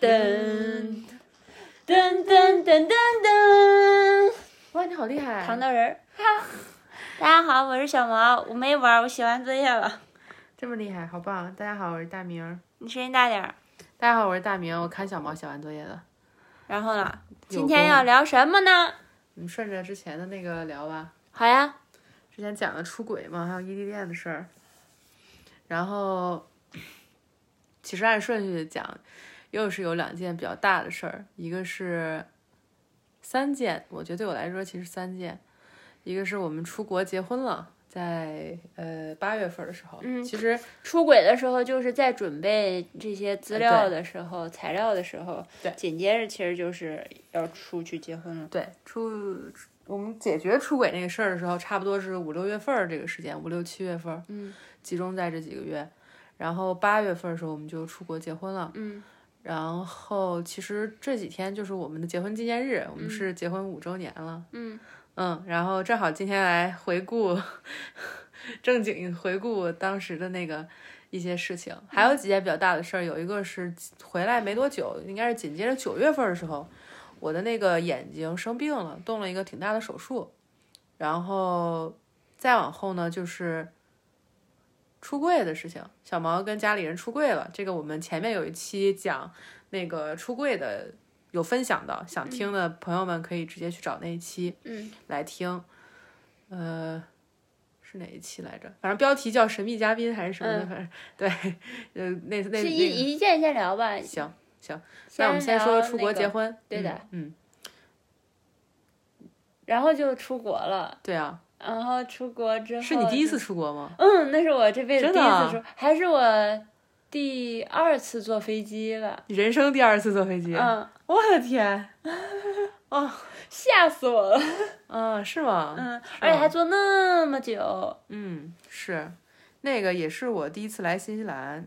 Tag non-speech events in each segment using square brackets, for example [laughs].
噔噔噔噔噔噔，哇，你好厉害！糖豆人儿，哈！[laughs] 大家好，我是小毛，我没玩，我写完作业了。这么厉害，好棒！大家好，我是大明。你声音大点儿。大家好，我是大明，我看小毛写完作业了。然后呢？今天要聊什么呢？我们顺着之前的那个聊吧。好呀。之前讲的出轨嘛，还有异地恋的事儿。然后，其实按顺序讲，又是有两件比较大的事儿，一个是三件，我觉得对我来说其实三件，一个是我们出国结婚了。在呃八月份的时候，嗯，其实出轨的时候就是在准备这些资料的时候、材料的时候，对，紧接着其实就是要出去结婚了。对，出我们解决出轨那个事儿的时候，差不多是五六月份这个时间，五六七月份，嗯，集中在这几个月。然后八月份的时候，我们就出国结婚了，嗯，然后其实这几天就是我们的结婚纪念日，我们是结婚五周年了，嗯。嗯，然后正好今天来回顾，正经回顾当时的那个一些事情，还有几件比较大的事儿。有一个是回来没多久，应该是紧接着九月份的时候，我的那个眼睛生病了，动了一个挺大的手术。然后再往后呢，就是出柜的事情，小毛跟家里人出柜了。这个我们前面有一期讲那个出柜的。有分享的，想听的朋友们可以直接去找那一期，嗯，来听。呃，是哪一期来着？反正标题叫“神秘嘉宾”还是什么的，反正对，呃，那那是一一件一件聊吧。行行，那我们先说出国结婚，对的，嗯。然后就出国了。对啊。然后出国之后。是你第一次出国吗？嗯，那是我这辈子第一次出，还是我第二次坐飞机了。人生第二次坐飞机。嗯。我的天，[laughs] 哦，吓死我了！嗯，是吗？嗯，而且还坐那么久。嗯，是，那个也是我第一次来新西兰。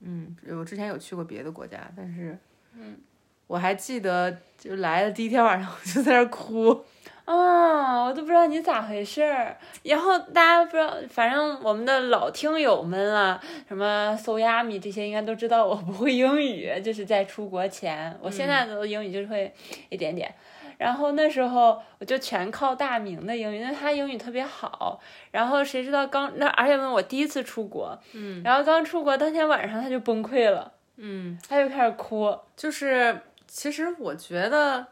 嗯，我之前有去过别的国家，但是，嗯，我还记得就来的第一天晚上，我就在那儿哭。啊，我都不知道你咋回事儿。然后大家不知道，反正我们的老听友们啊，什么搜亚米这些应该都知道我不会英语，就是在出国前，我现在的英语就是会一点点。然后那时候我就全靠大明的英语，因为他英语特别好。然后谁知道刚那，而且问我第一次出国，嗯，然后刚出国当天晚上他就崩溃了，嗯，他就开始哭。就是其实我觉得。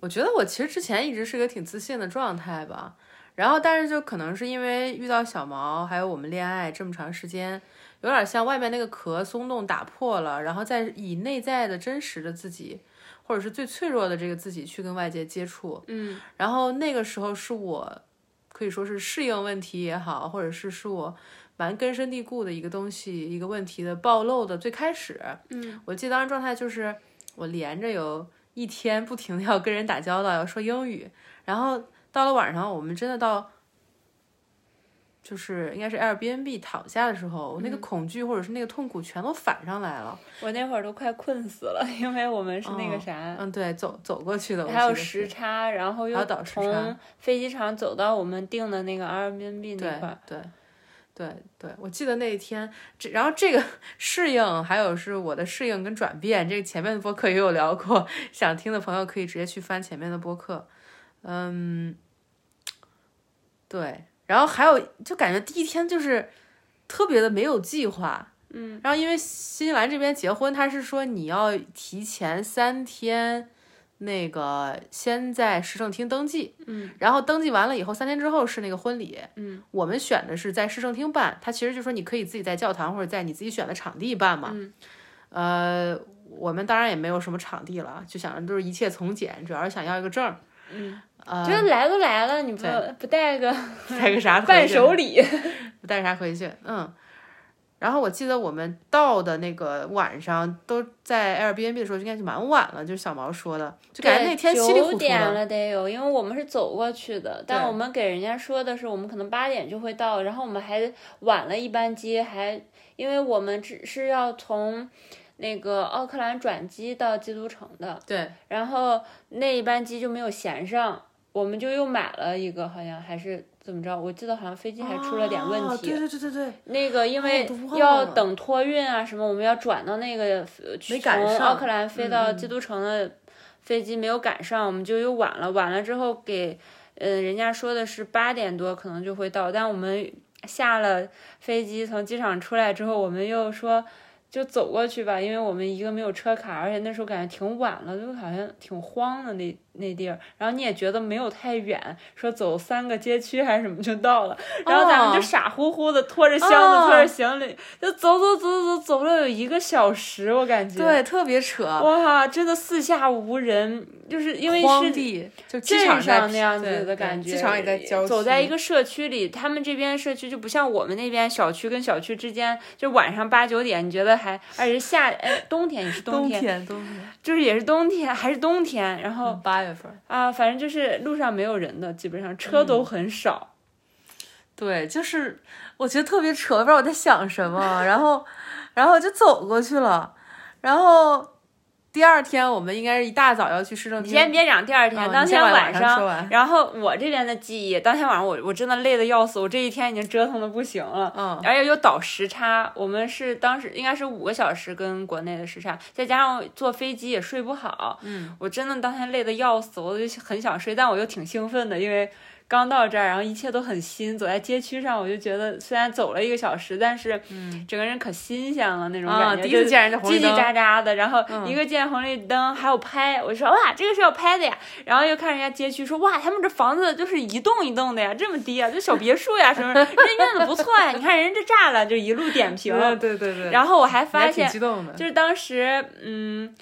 我觉得我其实之前一直是个挺自信的状态吧，然后但是就可能是因为遇到小毛，还有我们恋爱这么长时间，有点像外面那个壳松动打破了，然后再以内在的真实的自己，或者是最脆弱的这个自己去跟外界接触，嗯，然后那个时候是我可以说是适应问题也好，或者是是我蛮根深蒂固的一个东西，一个问题的暴露的最开始，嗯，我记得当时状态就是我连着有。一天不停的要跟人打交道，要说英语，然后到了晚上，我们真的到，就是应该是 Airbnb 躺下的时候，我那个恐惧或者是那个痛苦全都反上来了。我那会儿都快困死了，[laughs] 因为我们是那个啥，嗯，对，走走过去的，还有时差，然后又从飞机场走到我们订的那个 Airbnb 那块，对。对对对，我记得那一天，这然后这个 [laughs] 适应，还有是我的适应跟转变，这个前面的播客也有聊过，想听的朋友可以直接去翻前面的播客。嗯，对，然后还有就感觉第一天就是特别的没有计划，嗯，然后因为新西兰这边结婚，他是说你要提前三天。那个先在市政厅登记，嗯，然后登记完了以后，三天之后是那个婚礼，嗯，我们选的是在市政厅办，他其实就说你可以自己在教堂或者在你自己选的场地办嘛，嗯，呃，我们当然也没有什么场地了，就想着都是一切从简，主要是想要一个证，嗯，呃，觉得来都来了，你不不带个带个啥伴手礼，[laughs] 不带啥回去，嗯。然后我记得我们到的那个晚上都在 Airbnb 的时候，应该是蛮晚了，就是小毛说的，就感觉那天稀里糊涂九点了得有，因为我们是走过去的，但我们给人家说的是我们可能八点就会到，然后我们还晚了一班机，还因为我们只是要从那个奥克兰转机到基督城的，对，然后那一班机就没有闲上，我们就又买了一个，好像还是。怎么着？我记得好像飞机还出了点问题。哦对对对对对，那个因为要等托运啊什么，我们要转到那个呃没赶从上奥克兰飞到基督城的飞机没有赶上，我们就又晚了。晚了之后给呃人家说的是八点多可能就会到，但我们下了飞机从机场出来之后，我们又说。就走过去吧，因为我们一个没有车卡，而且那时候感觉挺晚了，就好像挺慌的那那地儿。然后你也觉得没有太远，说走三个街区还是什么就到了。然后咱们就哦傻乎乎的拖着箱子、哦拖着行李，就走走走走走了有一个小时，我感觉。对，特别扯，哇，真的四下无人，就是因为是荒地，就机场上那样子的感觉，机场也在郊区，走在一个社区里，他们这边社区就不像我们那边小区跟小区之间，就晚上八九点，你觉得还，而且是夏，哎，冬天也是冬天，天冬天就是也是冬天，还是冬天，然后、八月份，啊，反正就是路上没有人的，基本上车都很少。对，就是我觉得特别扯，不知道我在想什么，然后然后就走过去了，然后第二天我们应该是一大早要去市政厅。你，先别讲第二天，当天晚晚上然后我这边的记忆，当天晚上我我真的累得要死，我这一天已经折腾的不行了。嗯，而且又倒时差，我们是当时应该是五个小时跟国内的时差，再加上坐飞机也睡不好，嗯，我真的当天累得要死，我就很想睡，但我又挺兴奋的，因为刚到这儿，然后一切都很新，走在街区上，我就觉得虽然走了一个小时，但是整个人可新鲜了那种啊，感觉，第一次就见人家叽叽，喳喳的，然后嗯一个见红绿灯，还有拍，我就说哇，这个是要拍的呀。然后又看人家街区，说哇，他们这房子就是一栋一栋的呀，这么低啊，这小别墅呀什么，人家院子不错呀，你看人家这栅栏就一路点 [laughs] 评。嗯对对对，然后我还发现，激动的，就是当时嗯。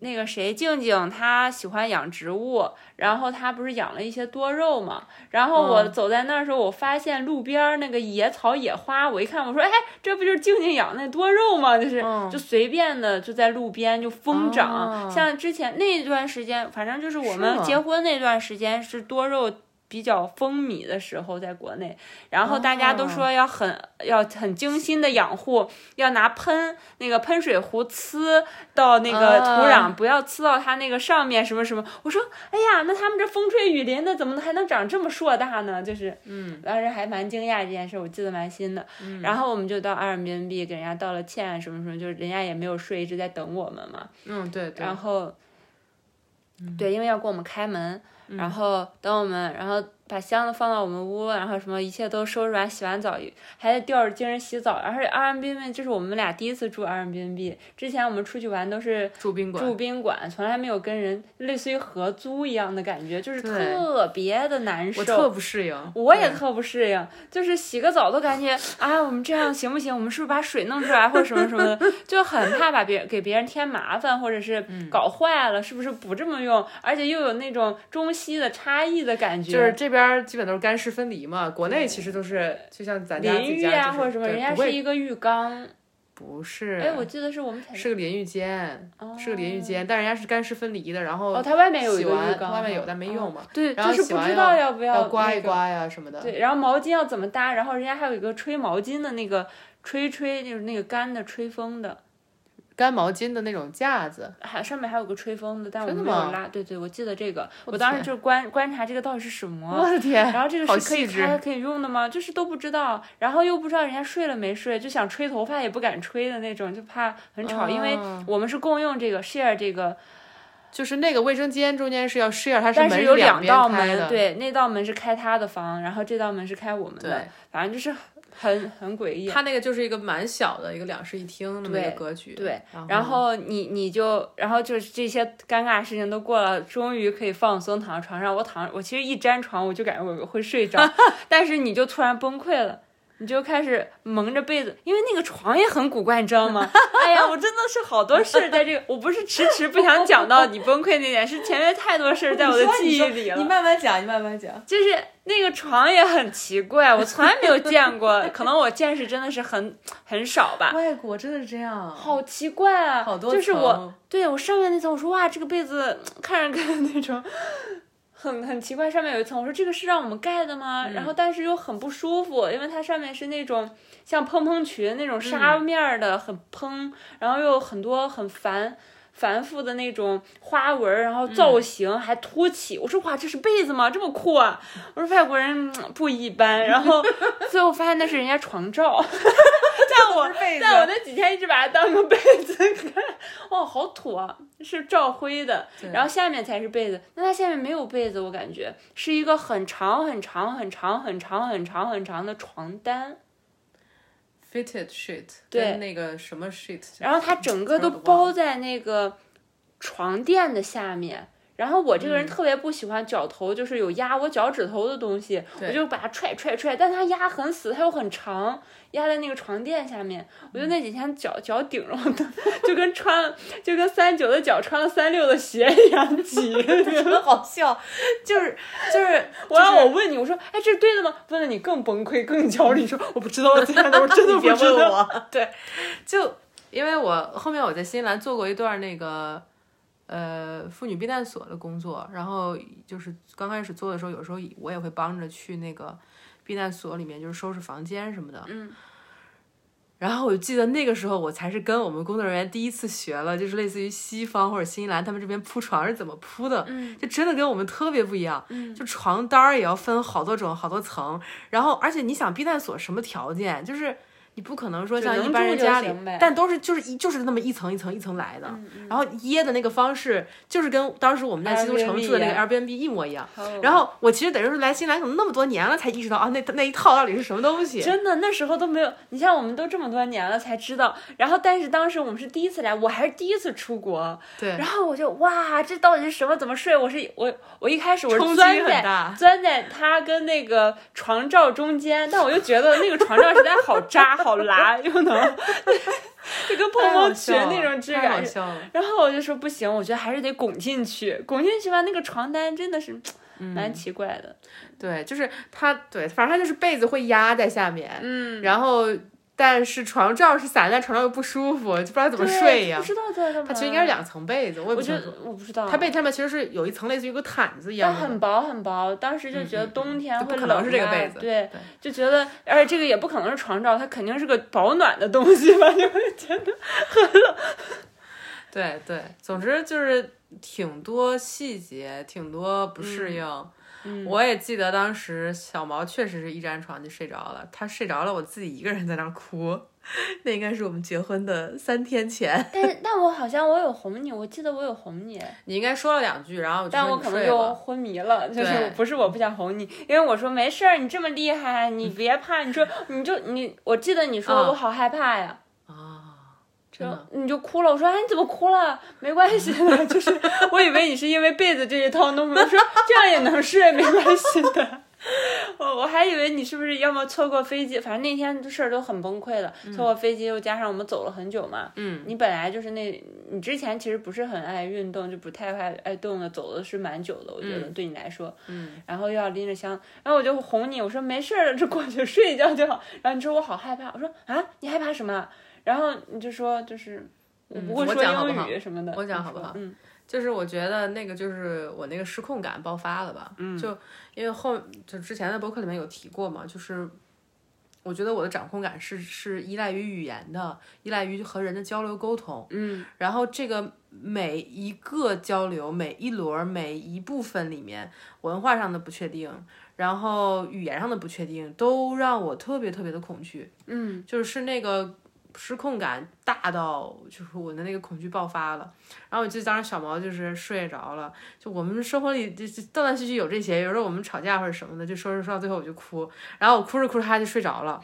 那个谁，静静她喜欢养植物，然后他不是养了一些多肉嘛。然后我嗯走在那儿的时候，我发现路边那个野草野花，我一看，我说，哎，这不就是静静养那多肉吗？就是、嗯就随便的就在路边就疯长。哦像之前那段时间，反正就是我们结婚那段时间是多肉。比较风靡的时候，在国内，然后大家都哦说要很、要很精心的养护，要拿喷那个喷水壶呲到那个土壤，啊不要呲到它那个上面什么什么。我说，哎呀，那他们这风吹雨淋的，怎么还能长这么硕大呢？就是，嗯，当时还蛮惊讶这件事，我记得蛮新的。然后我们就到阿尔滨 b 给人家道了歉，什么什么，就是人家也没有睡，一直在等我们嘛。嗯对对，然后，对，因为要给我们开门，然后等我们，然后把箱子放到我们屋，然后什么一切都收拾完，洗完澡还得吊着精神洗澡。而且 Airbnb 就是我们俩第一次住 Airbnb，之前我们出去玩都是住宾馆，住宾馆，从来没有跟人类似于合租一样的感觉，就是特别的难受。我特不适应，我也特不适应，就是洗个澡都感觉啊，我们这样行不行？我们是不是把水弄出来或者什么什么的，[laughs] 就很怕把别给别人添麻烦，或者是嗯搞坏了，是不是不这么用？而且又有那种中西的差异的感觉，就是这边儿基本都是干湿分离嘛，国内其实都是就像咱淋浴啊或者什么，人家是一个浴缸。不是，哎，我记得是我们是个淋浴间，是个淋浴间，但人家是干湿分离的，然后哦，它外面有一个浴缸，外面有但没用嘛哦对，然后就是不知道要不要刮那个一刮呀什么的。对，然后毛巾要怎么搭？然后人家还有一个吹毛巾的那个吹吹，就是那个干的吹风的，干毛巾的那种架子，还上面还有个吹风的，但我没有拉。对对，我记得这个，我当时就观观察这个到底是什么。我的天，然后这个是可以细致开可以用的吗？就是都不知道，然后又不知道人家睡了没睡，就想吹头发也不敢吹的那种，就怕很吵，因为哦我们是共用这个 share 这个，就是那个卫生间中间是要 share，它是有两道门，对，那道门是开他的房，然后这道门是开我们的，反正就是很很诡异。它那个就是一个蛮小的一个两室一厅那么一个格局。对，然然后你你就，然后就是这些尴尬事情都过了，终于可以放松躺在床上。我躺，我其实一沾床我就感觉我会睡着，[laughs] 但是你就突然崩溃了。你就开始蒙着被子，因为那个床也很古怪，你知道吗？[laughs] 哎呀，我真的是好多事在这个，我不是迟迟不想讲到你崩溃那点，是前面太多事儿在我的记忆里了。你慢慢讲，你慢慢讲。就是那个床也很奇怪，我从来没有见过，可能我见识真的是很很少吧。外国真的是这样，好奇怪啊！好多就是我对我上面那层，我说哇，这个被子看着跟那种很很奇怪，上面有一层，我说这个是让我们盖的吗？嗯然后但是又很不舒服，因为它上面是那种像蓬蓬裙那种纱面儿的，很蓬，然后又很多很繁。繁复的那种花纹，然后造型还凸起。我说哇，这是被子吗？这么酷啊！我说外国人嗯不一般。然后 [laughs] 最后发现那是人家床罩，[laughs] 但我但我那几天一直把它当个被子看，哇，好土啊！是罩灰的，然后下面才是被子。那它下面没有被子，我感觉是一个很长很长很长很长很长很长的床单。Fitted sheet，对跟那个什么 sheet，然后它整个都包在那个床垫的下面。然后我这个人特别不喜欢脚头，就是有压我脚趾头的东西，我就把它踹踹踹，但它压很死，它又很长，压在那个床垫下面。我就那几天脚脚顶着我的，就跟穿就跟三九的脚穿了三六的鞋一样挤。[laughs] 很好笑，就是就是我让我问你，我说，哎，这是对的吗？问了你更崩溃，更焦虑，你说我不知道，亲爱的，我 [laughs] 真的别不知道。问我，[laughs] 对，就因为我后面我在新西兰做过一段那个呃妇女避难所的工作，然后就是刚开始做的时候，有时候我也会帮着去那个避难所里面，就是收拾房间什么的。嗯。然后我记得那个时候，我才是跟我们工作人员第一次学了，就是类似于西方或者新西兰他们这边铺床是怎么铺的，嗯就真的跟我们特别不一样。嗯就床单儿也要分好多种、好多层，然后而且你想避难所什么条件，就是你不可能说像一般人家里，但都是就是一就是那么一层一层一层来的，嗯嗯然后掖的那个方式就是跟当时我们在基督城住的那个 Airbnb 一模一样。然后后我其实等于说来新西兰可能那么多年了，才意识到啊，那那一套到底是什么东西。真的那时候都没有，你像我们都这么多年了才知道，然后但是当时我们是第一次来，我还是第一次出国，对然，后我就哇，这到底是什么？怎么睡？我是我我一开始我是钻在。钻在它跟那个床罩中间，但我就觉得那个床罩实在好扎 [laughs] 好拉，又能 [laughs] 就跟碰太好碰裙那种质感。然后我就说不行，我觉得还是得拱进去，拱进去吧。那个床单真的是嗯蛮奇怪的，对，就是它，对，反正它就是被子会压在下面，嗯，然后但是床罩是散在床上又不舒服，就不知道怎么睡呀不。知道在干嘛。它其实应该是两层被子，我觉得不清楚。我不知道，它被上面其实是有一层类似于一个毯子一样的，很薄很薄，当时就觉得冬天会冷、啊不可能是这个被子对对，就觉得，而且这个也不可能是床罩，它肯定是个保暖的东西吧，就会觉得很冷，对对，总之就是挺多细节，挺多不适应。嗯，我也记得当时小毛确实是一沾床就睡着了，他睡着了，我自己一个人在那儿哭。[laughs] 那应该是我们结婚的三天前，[laughs] 但但我好像我有哄你，我记得我有哄你，你应该说了两句，然后我但我可能就。昏迷了，就是对不是我不想哄你，因为我说没事儿，你这么厉害，你别怕，你说你就你，我记得你说嗯我好害怕呀。你就哭了，我说哎你怎么哭了？没关系的，[laughs] 就是我以为你是因为被子这一套弄的，我说这样也能睡，没关系的。[laughs] 我我还以为你是不是要么错过飞机，反正那天的事儿都很崩溃了，错过飞机又加上我们走了很久嘛。嗯，你本来就是那，你之前其实不是很爱运动，就不太爱爱动的，走的是蛮久的，我觉得、对你来说。嗯。然后又要拎着箱，然后我就哄你，我说没事儿，这过去睡一觉就好。然后你说我好害怕，我说啊，你害怕什么？然后你就说就是我不会说英语什么的。我讲好不好嗯。就是我觉得那个就是我那个失控感爆发了吧，嗯，就因为后就之前的博客里面有提过嘛，就是我觉得我的掌控感是是依赖于语言的，依赖于和人的交流沟通，嗯。然后这个每一个交流、每一轮、每一部分里面，文化上的不确定，然后语言上的不确定，都让我特别特别的恐惧，嗯。就是那个失控感大到，就是我的那个恐惧爆发了。然后我记得当时小毛就是睡着了，就我们生活里就就断断续续有这些，有时候我们吵架或者什么的，就说着说到最后我就哭，然后我哭着哭着他就睡着了，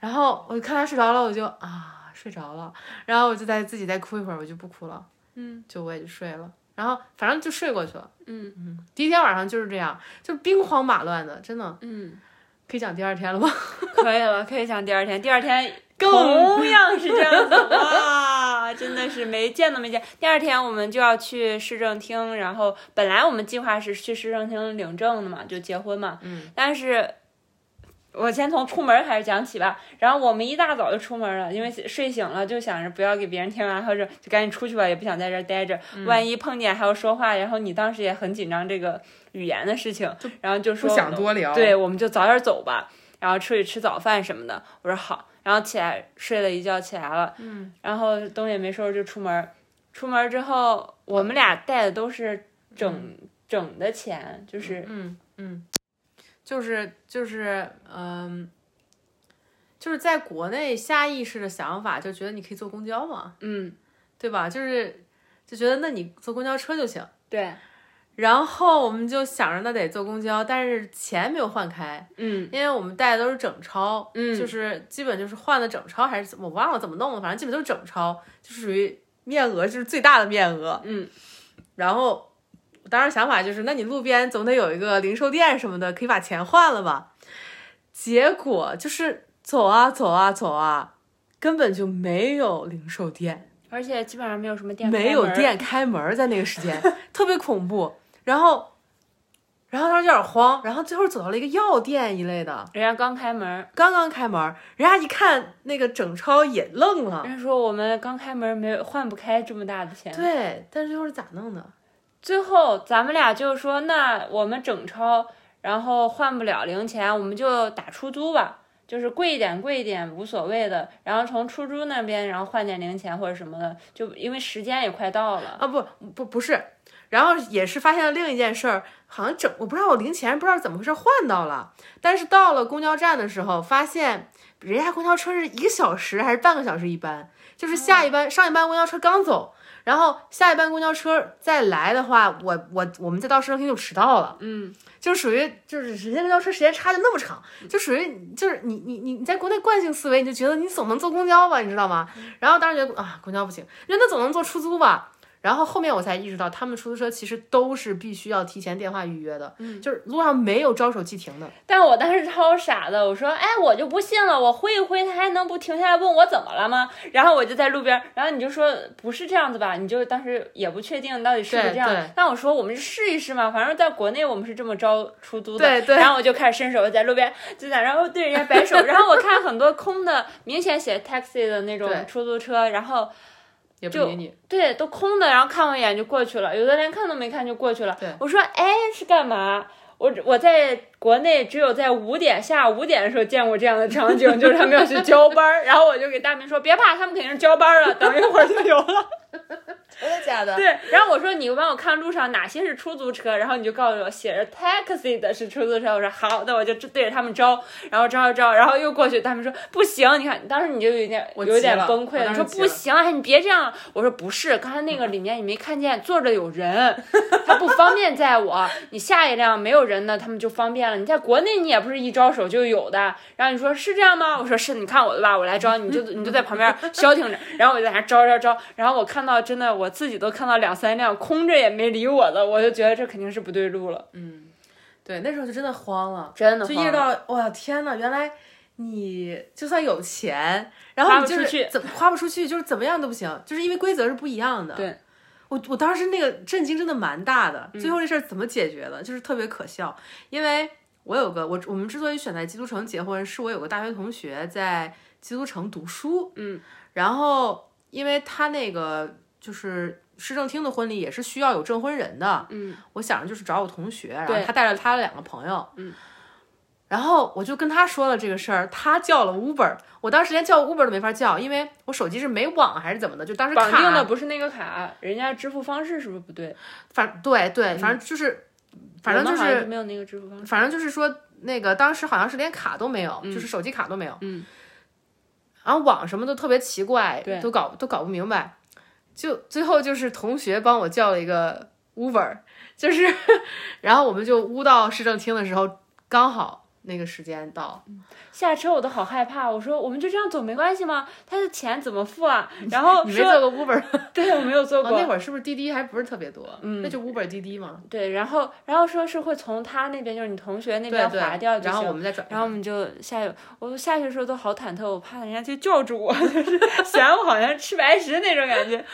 然后我就看他睡着了，我就啊睡着了，然后我就再自己再哭一会儿，我就不哭了，嗯，就我也就睡了。然后反正就睡过去了。嗯嗯，第一天晚上就是这样，就兵荒马乱的，真的嗯，可以讲第二天了吗？[laughs] 可以了，可以讲第二天。第二天更同样是这样子，哇，真的是没见都没见。第二天我们就要去市政厅，然后本来我们计划是去市政厅领证的嘛，就结婚嘛。嗯。但是，我先从出门开始讲起吧。然后我们一大早就出门了，因为睡醒了就想着不要给别人听完，或者就赶紧出去吧，也不想在这儿待着。嗯万一碰见还要说话，然后你当时也很紧张这个语言的事情，然后就说不想多聊。对，我们就早点走吧，然后出去吃早饭什么的。我说好，然后起来睡了一觉起来了，嗯，然后东西也没收拾就出门，出门之后，我们俩带的都是整、整的钱，就是嗯嗯，就是就是嗯。就是在国内下意识的想法，就觉得你可以坐公交嘛，嗯，对吧？就是就觉得那你坐公交车就行。对，然后我们就想着那得坐公交，但是钱没有换开，嗯因为我们带的都是整钞，嗯就是基本就是换的整钞还是怎么，我忘了怎么弄的，反正基本都是整钞，就是属于面额就是最大的面额。嗯，然后我当时想法就是，那你路边总得有一个零售店什么的，可以把钱换了吧？结果就是走啊走啊走啊，根本就没有零售店。而且基本上没有什么店，没有，店开门，在那个时间 [laughs] 特别恐怖。然后，然后当时有点慌，然后最后走到了一个药店一类的，人家刚开门，刚刚开门，人家一看那个整钞也愣了。人家说我们刚开门没有换不开这么大的钱，对，但是最后是咋弄的？最后咱们俩就说，那我们整钞，然后换不了零钱，我们就打出租吧，就是贵一点贵一点无所谓的，然后从出租那边然后换点零钱或者什么的，就因为时间也快到了。啊，不不不是，然后也是发现了另一件事儿，好像整我不知道我零钱不知道怎么回事换到了，但是到了公交站的时候，发现人家公交车是一个小时还是半个小时一班，就是下一班、上一班公交车刚走。然后下一班公交车再来的话，我我我们再到市中心就迟到了，嗯，就属于就是人家公交车时间差的那么长，就属于就是你你你你在国内惯性思维，你就觉得你总能坐公交吧，你知道吗？然后当时觉得啊公交不行，人那总能坐出租吧。然后后面我才意识到，他们出租车其实都是必须要提前电话预约的，嗯就是路上没有招手即停的。但我当时超傻的，我说，哎，我就不信了，我挥一挥，他还能不停下来问我怎么了吗？然后我就在路边，然后你就说不是这样子吧，你就当时也不确定到底是不是这样。但我说我们试一试嘛，反正在国内我们是这么招出租的。对对然后我就开始伸手在路边就在，然后对人家摆手，[laughs] 然后我看很多空的，明显写 taxi 的那种出租车，然后就也不理你，对，都空的，然后看我一眼就过去了，有的连看都没看就过去了。我说，哎，是干嘛？我我在国内只有在五点下午五点的时候见过这样的场景，[laughs] 就是他们要去交班儿，然后我就给大明说，别怕，他们肯定是交班儿了，[laughs] 等一会儿就有了。[laughs] 真的假的？对，然后我说你帮我看路上哪些是出租车，然后你就告诉我写着 taxi 的是出租车，我说好，那我就对着他们招，然后招招招，然后又过去，他们说不行，你看当时你就有点我有点崩溃了，你说我当时急了不行，哎，你别这样，我说不是，刚才那个里面你没看见坐着有人，他不方便载我，你下一辆没有人呢，他们就方便了。你在国内你也不是一招手就有的，然后你说是这样吗？我说是，你看我的吧，我来招，你就 [laughs] 你就在旁边消停着，然后我就在那招招招，然后我看到真的我自己都看到两三辆空着也没理我的，我就觉得这肯定是不对路了，嗯对，那时候就真的慌了，真的就意识到，哇，天呐，原来你就算有钱，然后你就是怎么花不出去，就是怎么样都不行，就是因为规则是不一样的。对，我我当时那个震惊真的蛮大的，嗯最后这事儿怎么解决的，就是特别可笑，因为我有个我我们之所以选在基督城结婚，是我有个大学同学在基督城读书，嗯，然后因为他那个就是。市政厅的婚礼也是需要有证婚人的，嗯，我想着就是找我同学，然后他带着他的两个朋友，嗯，然后我就跟他说了这个事儿，他叫了 Uber，我当时连叫 Uber 都没法叫，因为我手机是没网还是怎么的，就当时绑定的不是那个卡，人家支付方式是不是不对？反对对，反正就是，反正就是没有那个支付方式。反正就是说，那个当时好像是连卡都没有，就是手机卡都没有。嗯。然后网什么都特别奇怪，对都搞都搞不明白。就最后就是同学帮我叫了一个 Uber，就是，[laughs] 然后我们就乌到市政厅的时候，刚好那个时间到。下车我都好害怕，我说我们就这样走没关系吗？他的钱怎么付啊？然后 [laughs] 你没说坐过 Uber？[laughs] [laughs] 对我没有坐哦，过，那会儿是不是滴滴还不是特别多？嗯，那就 Uber 滴滴嘛。对，然后然后说是会从他那边，就是你同学那边划掉。然后我们再转。然后我们就下去，我下去的时候都好忐忑，我怕人家就叫住我，就是嫌我好像吃白食那种感觉。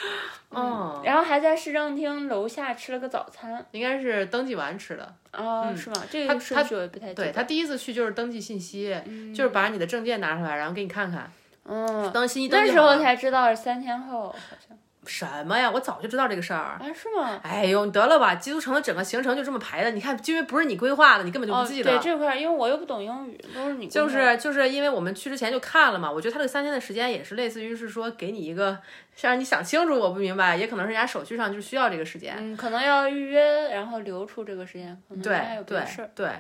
哦，然后还在市政厅楼下吃了个早餐。应该是登记完吃的。哦，是吗？这个顺序我也不太。对他第一次去就是登记信息，就是把你的证件拿出来，然后给你看看。嗯，登信息那时候才知道是三天后，好像。什么呀？我早就知道这个事儿。哎，是吗？哎呦，你得了吧！基督城的整个行程就这么排的，你看，因为不是你规划的，你根本就哦，不记得。对这块儿，因为我又不懂英语，都是你就是就是因为我们去之前就看了嘛，我觉得他这三天的时间也是类似于是说给你一个，让你想清楚，我不明白，也可能是人家手续上就需要这个时间。嗯，可能要预约，然后留出这个时间，可能还对对。对，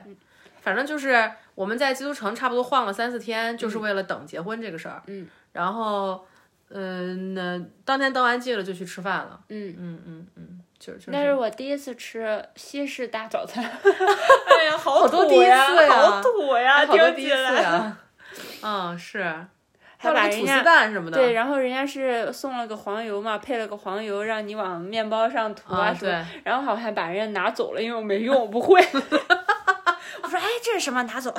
反正就是我们在基督城差不多晃了三四天，就是为了等结婚这个事儿。嗯，然后，嗯、那当天登完记了就去吃饭了。嗯，嗯嗯嗯，就就是。那是我第一次吃西式大早餐。[laughs] 哎呀，好好多第一土呀次呀好土呀，好多第一次。[laughs] 嗯，是。还有那个吐司蛋什么的。对，然后人家是送了个黄油嘛，配了个黄油，让你往面包上涂啊，什么。对。然后好像还把人家拿走了，因为我没用，我不会。[laughs] 我说，哎，这是什么？拿走，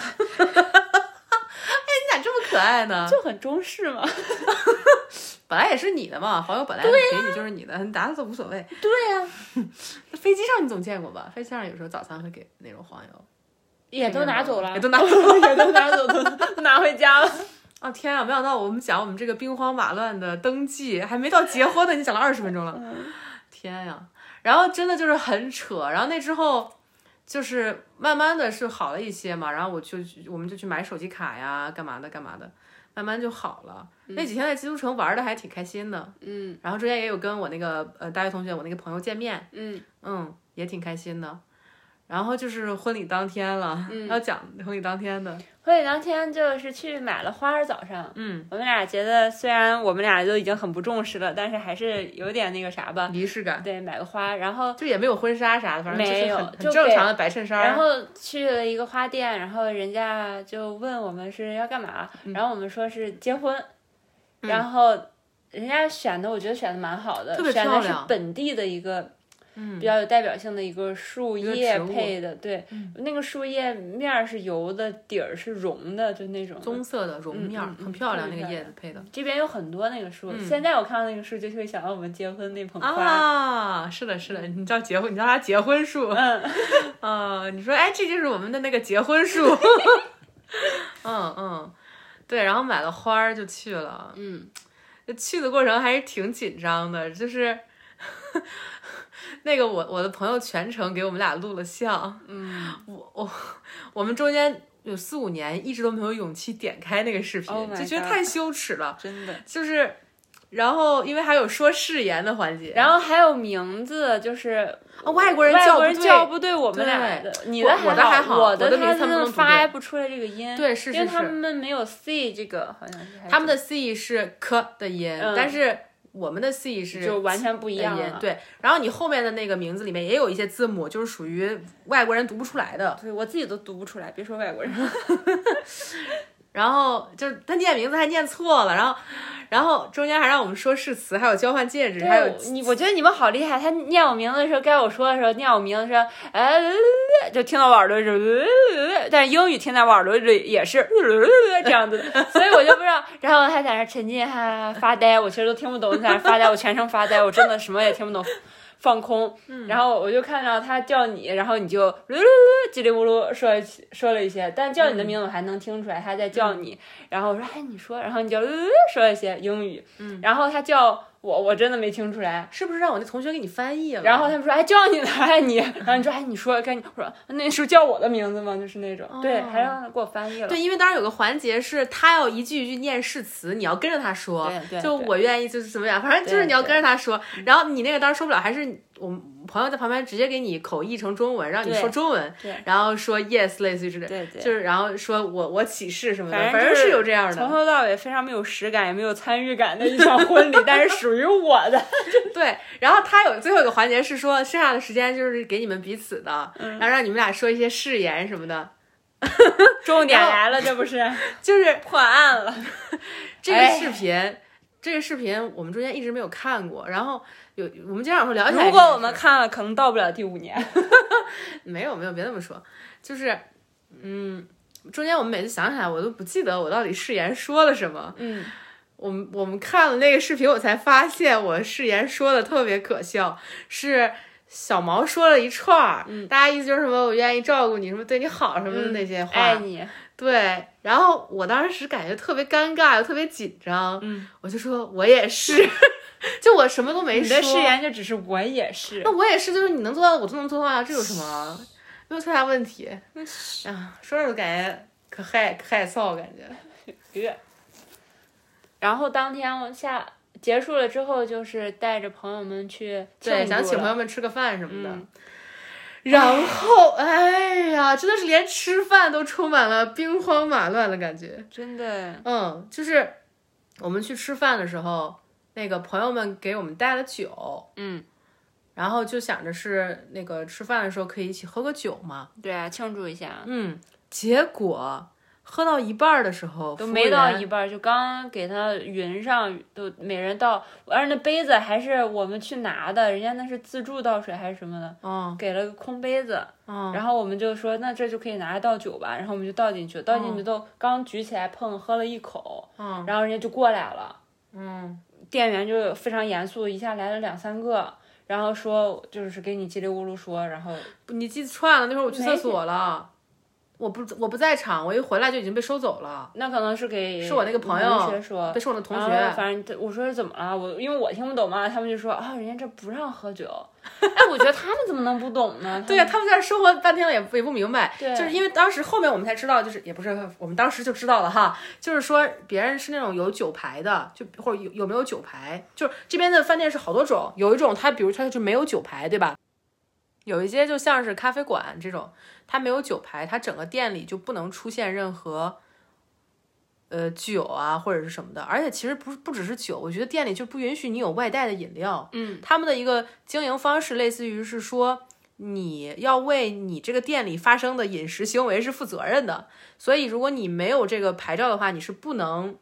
这么可爱呢？就很中式嘛。[laughs] 本来也是你的嘛，黄油本来给你就是你的，你拿走无所谓。对呀、那飞机上你总见过吧？飞机上有时候早餐会给那种黄油。也都拿走了，也都拿走了。[laughs] 也都拿走，都都拿回家了。[laughs] 啊天啊！没想到我们讲我们这个兵荒马乱的登记，还没到结婚呢，你讲了二十分钟了。天呀！然后真的就是很扯。然后那之后，就是慢慢的是好了一些嘛。然后我就我们就去买手机卡呀，干嘛的干嘛的，慢慢就好了。那几天在基督城玩的还挺开心的。嗯然后中间也有跟我那个呃大学同学，我那个朋友见面，嗯嗯，也挺开心的。然后就是婚礼当天了，要讲婚礼当天的，婚礼当天就是去买了花儿，早上，嗯，我们俩觉得虽然我们俩都已经很不重视了，但是还是有点那个啥吧。仪式感，对，买个花，然后就也没有婚纱啥的，反正就是没有很很就正常的白衬衫。然后去了一个花店，然后人家就问我们是要干嘛，嗯。然后我们说是结婚，然后人家选的我觉得选的蛮好的，特别选的是漂亮。本地的一个。比较有代表性的一个树叶配的，对，那个树叶面儿是油的，底儿是绒的，就那种。棕色的绒面很漂亮，那个叶子配的。这边有很多那个树，嗯现在我看到那个树就会想到我们结婚那捧花。啊，是的，是的，你叫结婚，你叫它结婚树。嗯，[laughs] 啊，你说，哎，这就是我们的那个结婚树。[laughs] 嗯嗯，对，然后买了花儿就去了。嗯，去的过程还是挺紧张的，就是那个我我的朋友全程给我们俩录了像。嗯，我我我们中间有四五年一直都没有勇气点开那个视频 Oh 就觉得太羞耻了。真的。就是，然后因为还有说誓言的环节，然后还有名字，就是啊外国人外国人叫不对我们俩的，你的我的还好好，我我的名他字他们发不出来这个音，对是因为他是是们没有 C 这个，好像是是他们的 c 是 k 的音，嗯但是我们的 c 是就完全不一样了。对，然后你后面的那个名字里面也有一些字母，就是属于外国人读不出来的。对我自己都读不出来，别说外国人。[laughs] 然后就是他念名字还念错了，然后，然后中间还让我们说誓词，还有交换戒指，还有你，我觉得你们好厉害。他念我名字的时候，该我说的时候，念我名字的时候，哎，就听到我耳朵是，但是英语听在我耳朵里也是这样子，[laughs] 所以我就不知道。然后他在那沉浸哈发呆，我其实都听不懂，在那发呆，我全程发呆，我真的什么也听不懂。放空，然后我就看到他叫你，然后你就噜噜噜叽里咕噜说说了一些，但叫你的名字我还能听出来他在叫你，然后我说哎你说，然后你就噜噜说了一些英语，然后他叫我，我真的没听出来，是不是让我那同学给你翻译了？然后他们说哎叫你呢，哎你，然后你说哎你说该你，我说那是叫我的名字吗？就是那种，对，还让他给我翻译了，对，因为当时有个环节是他要一句一句念誓词，你要跟着他说，对对对就我愿意就是怎么样，反正就是你要跟着他说。然后你那个当时说不了，还是我们朋友在旁边直接给你口译成中文，让你说中文，然后说 yes 类似于之类，对对就是然后说我我起誓什么的，反正是有这样的从。头到尾非常没有实感，也没有参与感的一场婚礼，[laughs] 但是属于我的。[laughs] 对，然后他有最后一个环节是说，剩下的时间就是给你们彼此的，嗯然后让你们俩说一些誓言什么的，重点来了，这不是 [laughs] 就是破案了？这个哎视频。这个视频我们中间一直没有看过，然后有我们经常说聊起。如果我们看了，可能到不了第五年。[laughs] 没有没有，别那么说，就是，嗯，中间我们每次想起来，我都不记得我到底誓言说了什么。嗯，我们我们看了那个视频，我才发现我誓言说的特别可笑，是小毛说了一串儿，嗯大家意思就是什么我愿意照顾你，什么对你好什么的那些话。爱你。对，然后我当时感觉特别尴尬，又特别紧张，嗯，我就说我也是。[laughs] 就我什么都没说。你的誓言就只是我也是那。我也是，就是你能做到，我都能做到啊，这有什么？[laughs] 没有太大问题。[laughs] 啊，说着就感觉可害可害臊，感觉。然后当天我下结束了之后，就是带着朋友们去对，想请朋友们吃个饭什么的。嗯然后，哎呀，真的是连吃饭都充满了兵荒马乱的感觉。真的，嗯，就是我们去吃饭的时候，那个朋友们给我们带了酒，嗯，然后就想着是那个吃饭的时候可以一起喝个酒嘛。对啊，庆祝一下，嗯，结果喝到一半的时候，都没到一半，就刚给他匀上，都每人倒，而那杯子还是我们去拿的，人家那是自助倒水还是什么的，嗯给了个空杯子，嗯然后我们就说那这就可以拿来倒酒吧，然后我们就倒进去，倒进去都刚举起来碰喝了一口，嗯然后人家就过来了，嗯。店员就非常严肃，一下来了两三个。然后说就是给你叽里咕噜说，然后你记串了，那会儿我去厕所了，我不我不在场，我一回来就已经被收走了。那可能是给是我那个朋友同学说，被是我的同学，反正我说怎么了，我因为我听不懂嘛，他们就说啊，人家这不让喝酒。[laughs] 哎，我觉得他们怎么能不懂呢？[laughs] 对呀、他们在这生活半天了也不也不明白，对就是因为当时后面我们才知道，就是也不是我们当时就知道了哈，就是说别人是那种有酒牌的，就或者有有没有酒牌，就是这边的饭店是好多种，有一种它比如它就没有酒牌，对吧？有一些就像是咖啡馆这种，它没有酒牌，它整个店里就不能出现任何。呃，酒啊，或者是什么的，而且其实不不只是酒，我觉得店里就不允许你有外带的饮料。嗯，他们的一个经营方式类似于是说，你要为你这个店里发生的饮食行为是负责任的，所以如果你没有这个牌照的话，你是不能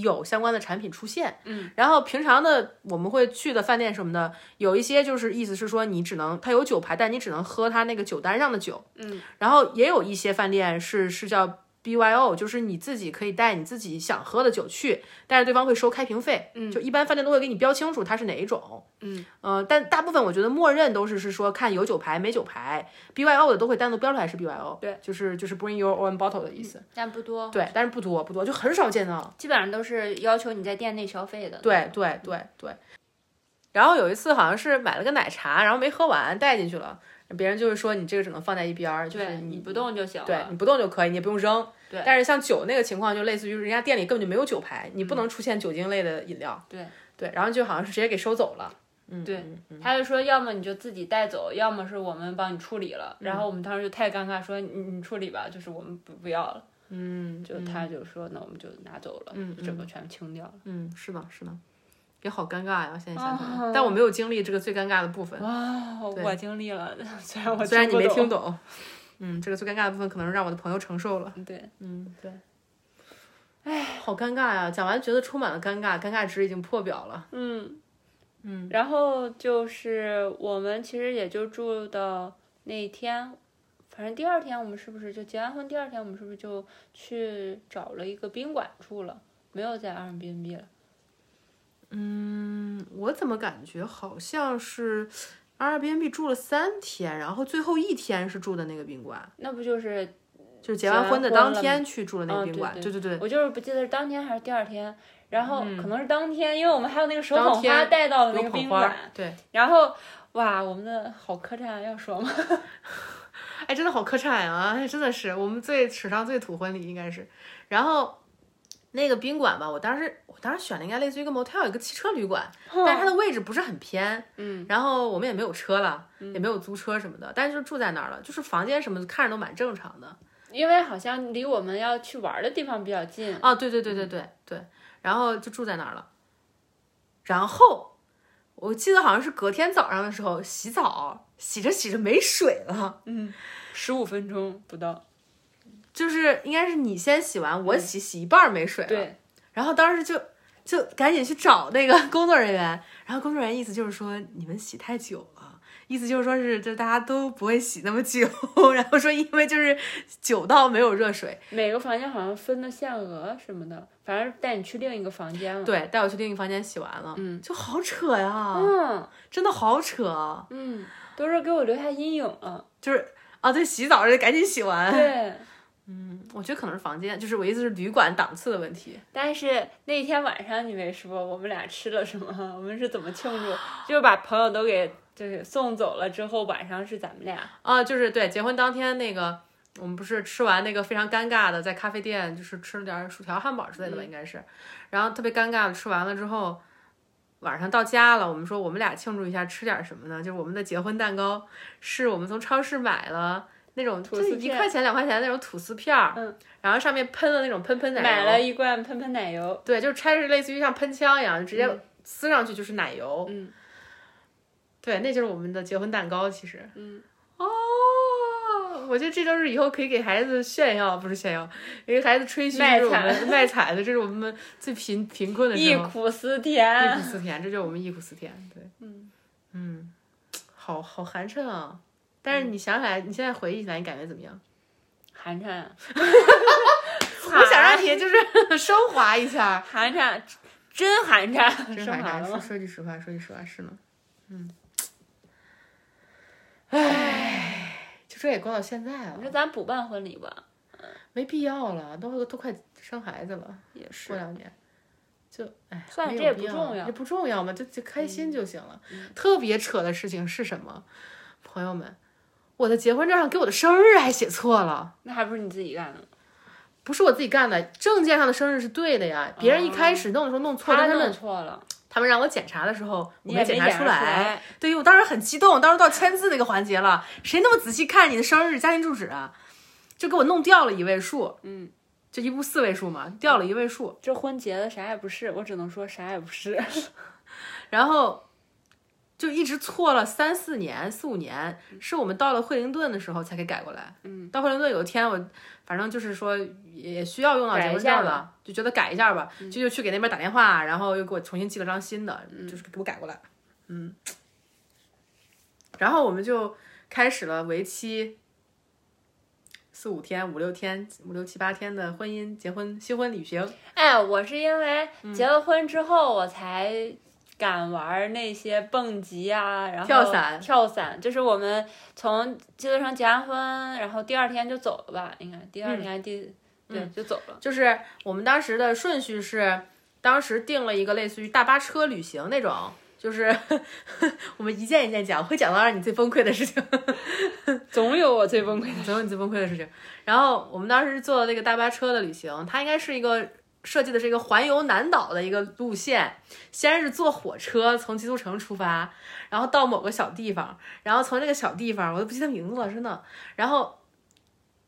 有相关的产品出现。嗯，然后平常的我们会去的饭店什么的，有一些就是意思是说你只能它有酒牌，但你只能喝它那个酒单上的酒。嗯，然后也有一些饭店是是叫。BYO 就是你自己可以带你自己想喝的酒去，但是对方会收开瓶费，嗯，就一般饭店都会给你标清楚它是哪一种，嗯，呃，但大部分我觉得默认都是是说看有酒牌没酒牌，BYO 的都会单独标出来是 BYO，对，就是就是 Bring your own bottle 的意思，但不多，对，但是不多不多，就很少见到，基本上都是要求你在店内消费的。对对对对。然后有一次好像是买了个奶茶，然后没喝完带进去了，别人就是说你这个只能放在一边儿，就是对，你不动就行了。对你不动就可以，你也不用扔。对但是像酒那个情况，就类似于人家店里根本就没有酒牌，你不能出现酒精类的饮料。对对，然后就好像是直接给收走了。嗯，对他就说，要么你就自己带走，要么是我们帮你处理了。然后我们当时就太尴尬，说你你处理吧，就是我们不不要了。嗯，就他就说，那我们就拿走了，嗯整个全清掉了。嗯，是吗，是吗，也好尴尬呀！现在想想，哦但我没有经历这个最尴尬的部分。哇，我经历了，[laughs] 虽然我虽然你没听，懂，[laughs] 嗯，这个最尴尬的部分可能是让我的朋友承受了。对，嗯，对。哎，好尴尬呀！讲完觉得充满了尴尬，尴尬值已经破表了。嗯嗯。然后就是我们其实也就住到那天，反正第二天我们是不是就结完婚？第二天我们是不是就去找了一个宾馆住了，没有在 Airbnb 了？嗯，我怎么感觉好像是 Airbnb 住了三天，然后最后一天是住的那个宾馆，那不就是就是结完婚的当天去住的那个嗯宾馆。对对对对，我就是不记得是当天还是第二天，然后可能是当天，因为我们还有那个手捧花带到了那个宾馆，，对，然后哇，我们的好客栈要说吗？[laughs] 哎，真的好客栈啊！哎，真的是我们最史上最土婚礼应该是。然后那个宾馆吧，我当时我当时选的应该类似于一个 motel，一个汽车旅馆，但是它的位置不是很偏。嗯，然后我们也没有车了，也没有租车什么的，但是就住在那儿了，就是房间什么的看着都蛮正常的。因为好像离我们要去玩的地方比较近，啊，对对对对对对，然后就住在那儿了。然后我记得好像是隔天早上的时候洗澡，洗着洗着没水了，嗯十五分钟不到。就是应该是你先洗完，我洗洗一半没水了。对，然后当时就就赶紧去找那个 [laughs] 工作人员，然后工作人员意思就是说你们洗太久了，意思就是说是就大家都不会洗那么久，[laughs] 然后说因为就是久到没有热水，每个房间好像分的限额什么的，反正带你去另一个房间了。对，带我去另一个房间洗完了，嗯，就好扯呀，嗯真的好扯，嗯，都是给我留下阴影了。就是啊，对，洗澡就赶紧洗完，对，嗯，我觉得可能是房间，就是我意思是旅馆档次的问题。但是那天晚上你没说我们俩吃了什么，[laughs] 我们是怎么庆祝？就是把朋友都给就是送走了之后，晚上是咱们俩。啊，就是对结婚当天那个，我们不是吃完那个非常尴尬的，在咖啡店就是吃了点薯条、汉堡之类的吧，应该是，然后特别尴尬的吃完了之后，晚上到家了，我们说我们俩庆祝一下，吃点什么呢？就是我们的结婚蛋糕，是我们从超市买了那种吐司就一块钱、两块钱那种吐司片儿，嗯，然后上面喷了那种喷喷奶油，买了一罐喷喷奶油，对，就是拆着类似于像喷枪一样，就直接撕上去就是奶油。嗯，对，那就是我们的结婚蛋糕，其实。嗯。哦，我觉得这都是以后可以给孩子炫耀，不是炫耀，给孩子吹嘘，卖这是我们卖惨的，这是我们最贫贫困的忆时候，苦思甜忆苦。思甜，这就是我们忆苦思甜。对，嗯嗯，好好寒碜啊！但是你想起来，你现在回忆起来，你感觉怎么样？寒碜，[laughs] 我想让你就是 [laughs] 升华一下。寒碜，真寒碜，真升寒碜，说华了吗？说句实话，说句实话是呢，嗯，唉，就这也过到现在了你，说咱补办婚礼吧，没必要了，都都快生孩子了，也是过两年。就哎，算了这也不重要嗯这不重要嘛，就就开心就行了。特别扯的事情是什么？朋友们，我的结婚证上给我的生日还写错了。那还不是你自己干的？不是我自己干的，证件上的生日是对的呀。别人一开始弄的时候弄错，了，他们让我检查的时候，我没没检查出出来。。对，我当时很激动，当时到签字那个环节了，谁那么仔细看你的生日、家庭住址啊？就给我弄掉了一位数，嗯，就一步四位数嘛，掉了一位数。这婚结的啥也不是，我只能说啥也不是。[laughs] 然后就一直错了三四年、四五年，是我们到了惠灵顿的时候才给改过来。嗯，到惠灵顿有一天我反正就是说也需要用到结婚证了，就觉得改一下吧，就就去给那边打电话，然后又给我重新寄了张新的，就是给我改过来。嗯，然后我们就开始了为期。四五天、五六天、五六七八天的婚姻、结婚、新婚旅行，哎，我是因为结了婚之后，我才敢玩那些蹦极啊，然后跳伞跳伞，就是我们从基督城结完婚，然后第二天就走了吧，应该第二天第、对就走了。就是我们当时的顺序是，当时定了一个类似于大巴车旅行那种，就是 [laughs] 我们一件一件讲，会讲到让你最崩溃的事情，[laughs] 总有我最崩溃的。[laughs] 总有你最崩溃的事情。然后我们当时坐的那个大巴车的旅行，它应该是一个设计的是一个环游南岛的一个路线，先是坐火车从基督城出发，然后到某个小地方，然后从这个小地方我都不记得名字了，真的，然后。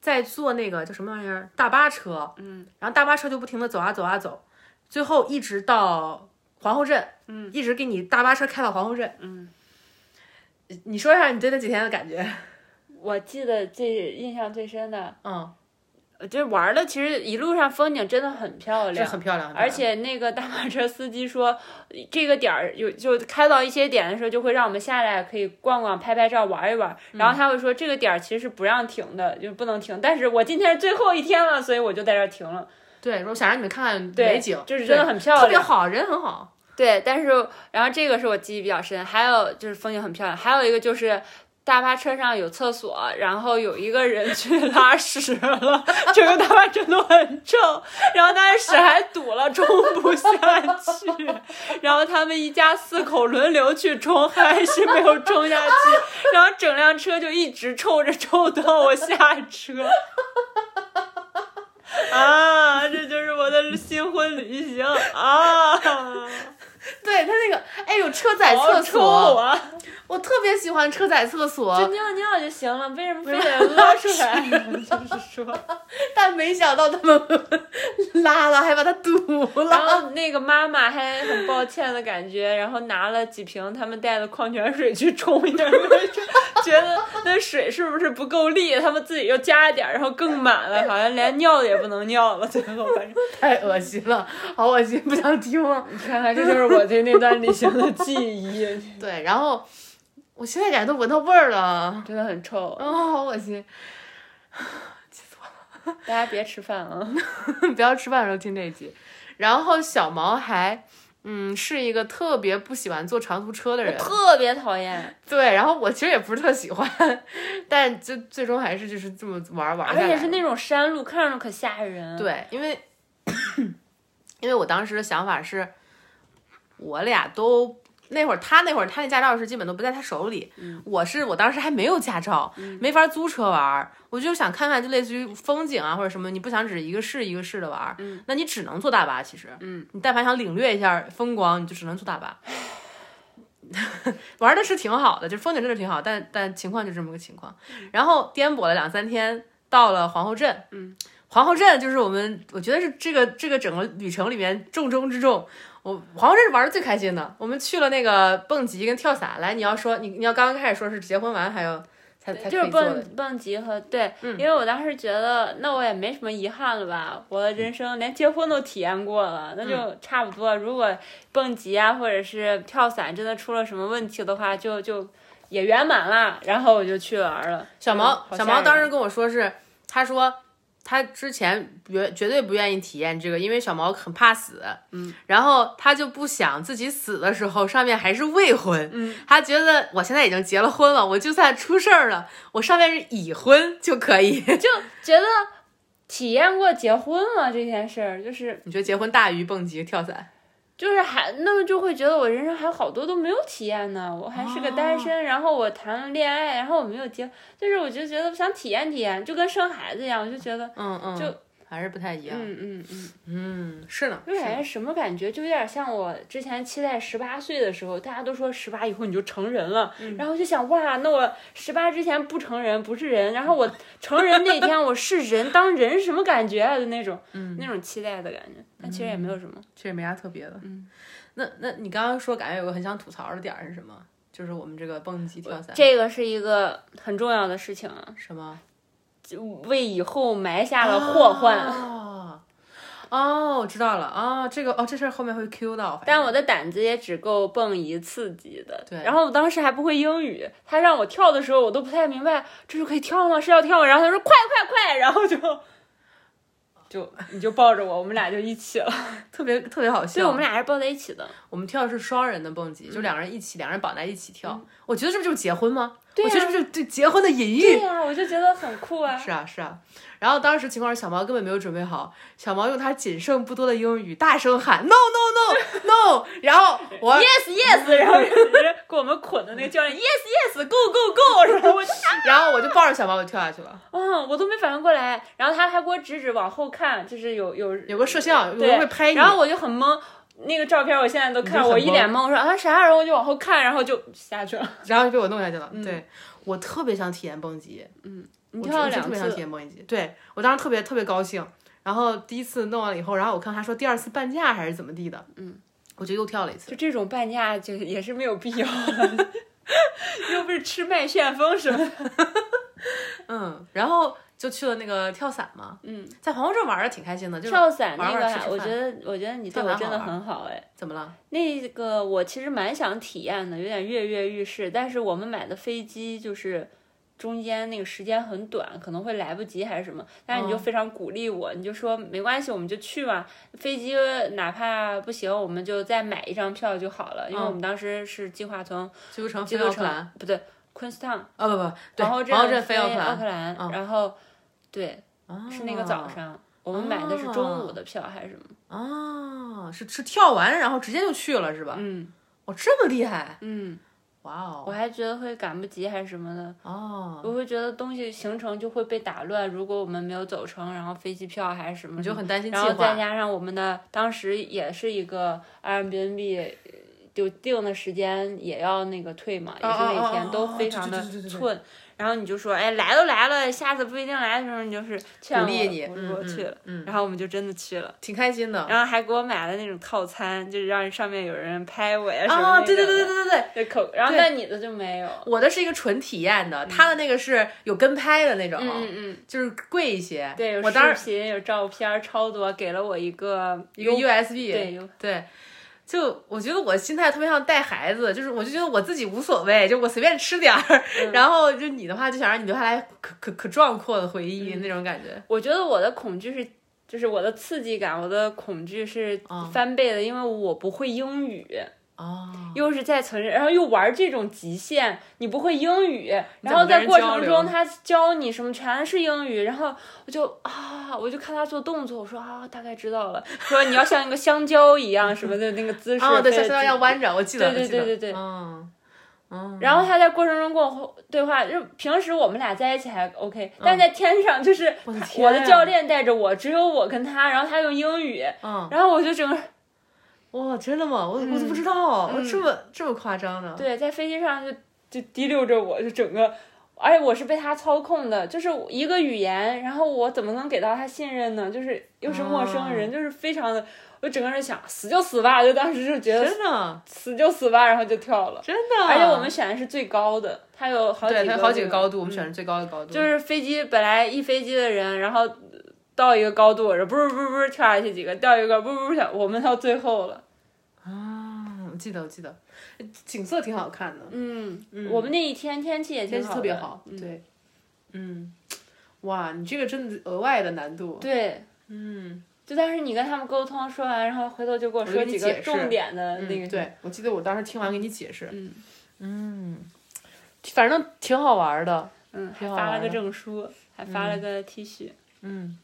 再坐那个叫什么玩意儿大巴车，嗯，然后大巴车就不停的走啊走啊走，最后一直到皇后镇，嗯，一直给你大巴车开到皇后镇，嗯，你说一下你对那几天的感觉？我记得最印象最深的，嗯，就是玩的，其实一路上风景真的很漂是亮。很漂亮，很漂亮而且那个大巴车司机说，这个点儿有就开到一些点的时候，就会让我们下来可以逛逛、拍拍照、玩一玩。嗯然后他会说这个点儿其实是不让停的，就不能停。但是我今天是最后一天了，所以我就在这儿停了。对，我想让你们看看对美景，就是真的很漂亮特别好，人很好。对，但是然后这个是我记忆比较深，还有就是风景很漂亮，还有一个就是。大巴车上有厕所，然后有一个人 [laughs] 去拉屎了，整个大巴车都很臭，然后他的屎还堵了，冲不下去，然后他们一家四口轮流去冲，还是没有冲下去，然后整辆车就一直臭着臭到我下车。啊，这就是我的新婚旅行啊！[laughs] 对他那个，哎呦，车载厕所，啊！我特别喜欢车载厕所就所，尿尿就行了，为什么非得拉出 [laughs] 来？就是说，但没想到他们 [laughs] 拉了还把它堵了然。后那个妈妈还很抱歉的感觉，然后拿了几瓶他们带的矿泉水去冲一下，觉得那水是不是不够力？他们自己又加一点，然后更满了，好像连尿也不能尿了。最后反正太恶心了，好恶心，不想听了。你看看，这就是我对那段旅行的记忆，[laughs] 对，然后我现在感觉都闻到味儿了，真的很臭。哦，好恶心。气死我了大家别吃饭啊！[laughs] 不要吃饭的时候听这一集。然后小毛还嗯，是一个特别不喜欢坐长途车的人，特别讨厌，对。然后我其实也不是特喜欢，但就最终还是就是这么玩玩。而且是那种山路，看上去可吓人。对，因为 [coughs] 因为我当时的想法是，我俩都那会儿，他那会儿他那驾照是基本都不在他手里，我是我当时还没有驾照，没法租车玩儿，我就想看看，就类似于风景啊或者什么，你不想只一个市一个市的玩儿，那你只能坐大巴。其实，嗯，你但凡想领略一下风光，你就只能坐大巴。[laughs] 玩的是挺好的，就风景真的挺好，但但情况就这么个情况。然后颠簸了两三天，到了皇后镇，嗯，皇后镇就是我们，我觉得是这个这个整个旅程里面重中之重。我好像这是玩的最开心的，我们去了那个蹦极跟跳伞。来，你要说你你要刚刚开始说是结婚完还有才才就是蹦，蹦极和对，嗯因为我当时觉得，那我也没什么遗憾了吧，我的人生连结婚都体验过了，那嗯就差不多。如果蹦极啊，或者是跳伞真的出了什么问题的话，就就也圆满了。然后我就去玩了。嗯小毛小毛当时跟我说是，他说他之前绝绝对不愿意体验这个，因为小毛很怕死，嗯，然后他就不想自己死的时候上面还是未婚，嗯，他觉得我现在已经结了婚了，我就算出事儿了，我上面是已婚就可以。就觉得体验过结婚了这件事儿，就是你觉得结婚大于蹦极跳伞？就是还那么就会觉得我人生还有好多都没有体验呢，我还是个单哦。身，然后我谈了恋爱，然后我没有结，就是我就觉得想体验体验，就跟生孩子一样，我就觉得，嗯嗯，就还是不太一样。嗯嗯嗯，嗯，是呢，就感觉什么感觉，就有点像我之前期待十八岁的时候，大家都说十八以后你就成人了，嗯然后就想哇，那我十八之前不成人，不是人，然后我成人那天我是人，当人是什么感觉啊？就那种，嗯那种期待的感觉，但其实也没有什么。其实没啥特别的。嗯，那那你刚刚说感觉有个很想吐槽的点是什么？就是我们这个蹦极跳伞，这个是一个很重要的事情啊，什么？就为以后埋下了祸患。哦，哦，我知道了啊、这个哦，这事儿后面会 Q 到。但我的胆子也只够蹦一次级的。对然后我当时还不会英语，他让我跳的时候，我都不太明白这是可以跳吗？是要跳吗？然后他说快快快，然后就 [laughs] 就你就抱着我，我们俩就一起了。[laughs] 特别特别好笑。对，我们俩是抱在一起的。我们跳的是双人的蹦极，就两个人一起，两人绑在一起跳。我觉得这不就是结婚吗？我觉得这不就是对结婚的隐喻？对呀、我就觉得很酷啊。是啊，是啊。然后当时情况是小毛根本没有准备好，小毛用他仅剩不多的英语大声喊 [laughs] no no no no，然后我 [laughs] Yes yes，然后人给我们捆的那个教练 Yes yes go go [laughs] go，然后我就然后我就抱着小毛我就跳下去了。嗯，我都没反应过来，然后他还给我指指往后看，就是有有有个摄像，有人会拍你。然后我就很懵，那个照片我现在都看，我一脸懵，我说啊啥？然后我就往后看，然后就下去了。[laughs] 然后就被我弄下去了。对我特别想体验蹦极，嗯你我跳了两真的特别想体次，验蹦极。对我当时特别特别高兴。然后第一次弄完了以后，然后我看他说第二次半价还是怎么地的，嗯，我就又跳了一次就。这种半价就也是没有必要，[laughs] 又不是吃麦旋风什么的。[laughs] 嗯，然后就去了那个跳伞嘛，嗯，在黄后镇玩的挺开心的，就是跳伞那个还，玩吃吃我觉得我觉得你对跳我真的很好哎。怎么了？那个我其实蛮想体验的，有点跃跃欲试，但是我们买的飞机就是中间那个时间很短，可能会来不及还是什么。但是你就哦非常鼓励我，你就说没关系，我们就去嘛。飞机哪怕不行，我们就再买一张票就好了，因为嗯我们当时是计划从不对昆士兰，啊不不，对，皇后这样飞奥克兰，然后对是那个早哦上。我们买的是中午的票还是什么？哦，是是跳完然后直接就去了是吧？嗯哦，这么厉害，嗯，哇哦，我还觉得会赶不及还是什么的。哦，我会觉得东西行程就会被打乱，如果我们没有走成，然后飞机票还是什么，你就很担心计然后再，加上我们的当时也是一个 Airbnb，呃就定的时间也要那个退嘛，也是每天都非常的寸。然后你就说，哎，来都来了，下次不一定来的时候，你就是鼓励你我去了，嗯然后我们就真的去了。挺开心的。然后还给我买了那种套餐，就是让上面有人拍我呀什么啊，那对对对对对对，就口，然后对但你的就没有。我的是一个纯体验的，他的那个是有跟拍的那种，嗯嗯嗯，就是贵一些。对，有我当时视频，有照片，超多，给了我一个一个 USB，对对，就我觉得我心态特别像带孩子，就是我就觉得我自己无所谓，就我随便吃点儿，嗯然后就你的话就想让你留下来可可可壮阔的回忆、那种感觉。我觉得我的恐惧是就是我的刺激感，我的恐惧是嗯翻倍的，因为我不会英语。哦，又是在城市，然后又玩这种极限，你不会英语，然后在过程中他教你什么全是英语，然后我就啊，我就看他做动作，我说啊，大概知道了，说你要像一个香蕉一样什么的那个姿势，哦，对，非得像像要弯着，我记得，对对对对对。嗯嗯，然后他在过程中跟我对话，就平时我们俩在一起还 OK，但在天上就是我的教练带着我，只有我跟他，然后他用英语，嗯，然后我就整个哇，真的吗？我我都不嗯知道，这么这么夸张呢？对，在飞机上就就提溜着我，就整个，而且我是被他操控的，就是一个语言，然后我怎么能给到他信任呢？就是又是陌生哦人，就是非常的，我整个人想死就死吧，就当时就觉得真的死就死吧，然后就跳了。真的，而且我们选的是最高的，它有好几对，个、它有好几个高度，度，我们选的最高的高度，就是飞机本来一飞机的人，然后到一个高度，然后不是不是不是跳下去几个，掉一个不是不是，我们到最后了。啊，我记得我记得，景色挺好看的，嗯，我们那一天天气也挺天气好，特别好，对，嗯，哇，你这个真的额外的难度，对，嗯，就当时你跟他们沟通说完，然后回头就给我我说几个重点的那个，嗯，对，我记得我当时听完给你解释，嗯。嗯，反正挺好玩的，嗯，还发了个证书，还发了个 T 恤，嗯，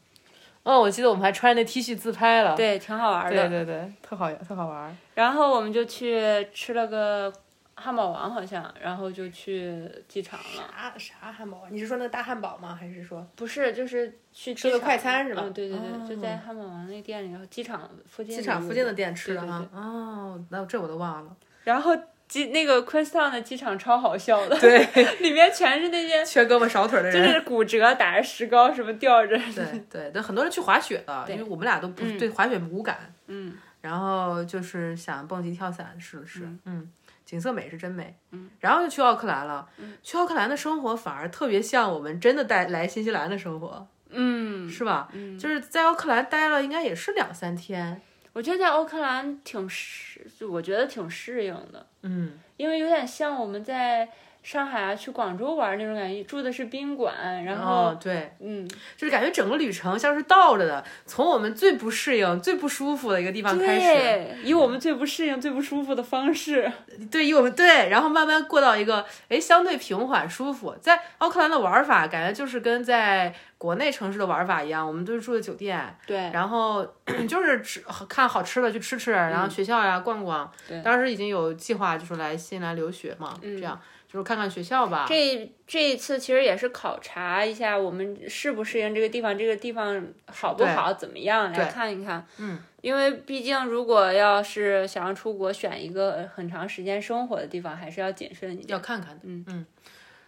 哦，我记得我们还穿那 T 恤自拍了，对，挺好玩对的。对对对，特好特好玩，然后我们就去吃了个汉堡王，好像，然后就去机场了。啥啥汉堡啊？你是说那个大汉堡吗？还是说不是，就是去吃的机场快餐是吧嗯，对对对，就哦在汉堡王那店里，然后机场附近机场附近的店吃的哈？哦，那这我都忘了。然后机那个昆士兰的机场超好笑的，对，[laughs] 里面全是那些缺胳膊少腿的人就。是骨折打着石膏什么吊着，对对，但很多人去滑雪的，因为我们俩都不对滑雪无感，嗯，然后就是想蹦极跳伞试了试，嗯，景色美是真美，嗯，然后就去奥克兰了，去奥克兰的生活反而特别像我们真的带来新西兰的生活，嗯，是吧？嗯，就是在奥克兰待了应该也是两三天，我觉得在奥克兰挺适，就我觉得挺适应的，嗯，因为有点像我们在上海啊去广州玩那种感觉，住的是宾馆，然后、哦对，嗯，就是感觉整个旅程像是倒着的，从我们最不适应、最不舒服的一个地方开始，以我们最不适应、最不舒服的方式，[laughs] 对，以我们对，然后慢慢过到一个哎相对平缓舒服。在奥克兰的玩法，感觉就是跟在国内城市的玩法一样，我们都是住的酒店，对，然后 [clears throat] 就是吃看好吃的去吃吃，然后学校呀逛逛。对。当时已经有计划，就是来新西兰留学嘛，这样就是看看学校吧。这这一次其实也是考察一下我们适不适应这个地方，这个地方好不好，怎么样来看一看。嗯，因为毕竟如果要是想要出国，选一个很长时间生活的地方，还是要谨慎一点。要看看的，嗯嗯。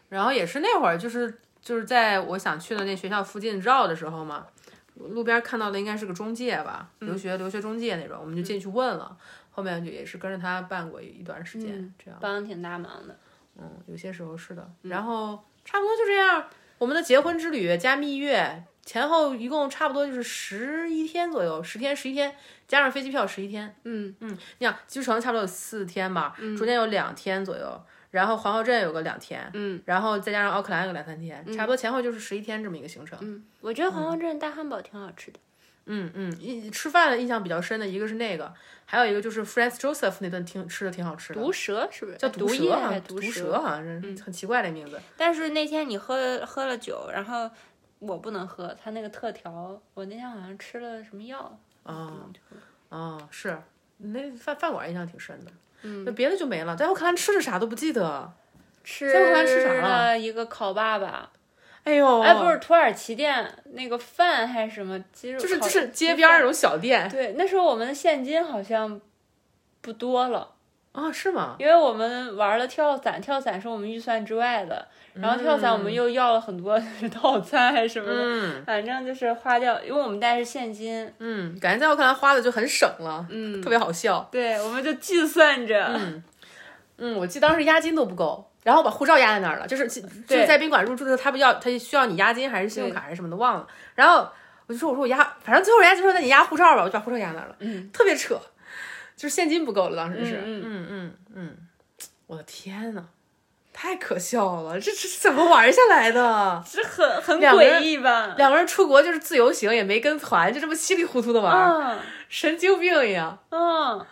然后也是那会儿，就是就是在我想去的那学校附近绕的时候嘛，路边看到的应该是个中介吧，留学留学中介那种，我们就进去问了。后面就也是跟着他办过一段时间，这样，帮挺大忙的。嗯，有些时候是的。然后差不多就这样，我们的结婚之旅加蜜月前后一共差不多就是十一天左右，十天十一天，加上飞机票十一天。嗯嗯，你想机场差不多有四天吧，中间有两天左右，然后皇后镇有个两天，嗯，然后再加上奥克兰有个两三天，差不多前后就是十一天这么一个行程。嗯，我觉得皇后镇大汉堡挺好吃的。嗯嗯，印吃饭的印象比较深的一个是那个，还有一个就是 Franz Joseph 那顿挺吃的挺好吃的，毒蛇是不是？叫毒蛇好像，是毒蛇？好像是很奇怪的名字。但是那天你喝喝了酒，然后我不能喝，他那个特调，我那天好像吃了什么药。哦哦，是那饭饭馆印象挺深的。嗯，那别的就没了，在奥克兰吃的啥都不记得。吃在奥克兰吃啥了了一个烤爸爸，哎呦，哎，不是土耳其店那个饭还是什么鸡肉，烤就是就是街边那种小店对，那时候我们的现金好像不多了，啊，是吗？因为我们玩了跳伞，跳伞是我们预算之外的，然后跳伞我们又要了很多 [laughs] 套餐还是什么的，嗯。反正就是花掉，因为我们带是现金，嗯，感觉在奥克兰花的就很省了，嗯，特别好笑。对，我们就计算着，嗯，我记得当时押金都不够，然后把护照压在那儿了，就是就是在宾馆入住的时候，他不要他需要你押金还是信用卡还是什么的忘了，然后我就说我说我押，反正最后人家就说那你押护照吧，我就把护照压那儿了，嗯，特别扯，就是现金不够了，当时是，嗯嗯嗯嗯，我的天呐，太可笑了，这这怎么玩下来的？这很很诡异吧？两个人出国就是自由行，也没跟团，就这么稀里糊涂的玩，嗯神经病一样。嗯，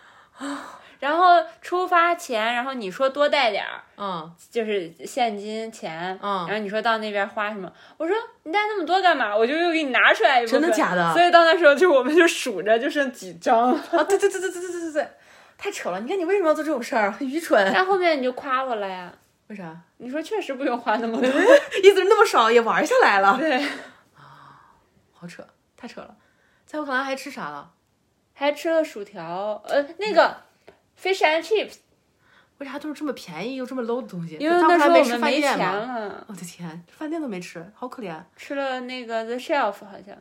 然后出发前，然后你说多带点儿，嗯就是现金钱，嗯然后你说到那边花什么？我说你带那么多干嘛？我就又给你拿出来一部分。真的假的所以到那时候就我们就数着，就剩几张。啊，对对对对对对对对对，太扯了！你看你为什么要做这种事儿？很愚蠢。但后面你就夸我了呀，为啥？你说确实不用花那么多。[laughs] 意思是那么少也玩下来了，[laughs] 对，啊好扯，太扯了。在我看来还吃啥了？还吃了薯条，呃，那个 fish and chips，为啥都是这么便宜又这么 low 的东西？因为那时候我们没钱饭店嘛。了，我的天，饭店都没吃，好可怜。吃了那个 the shelf 好像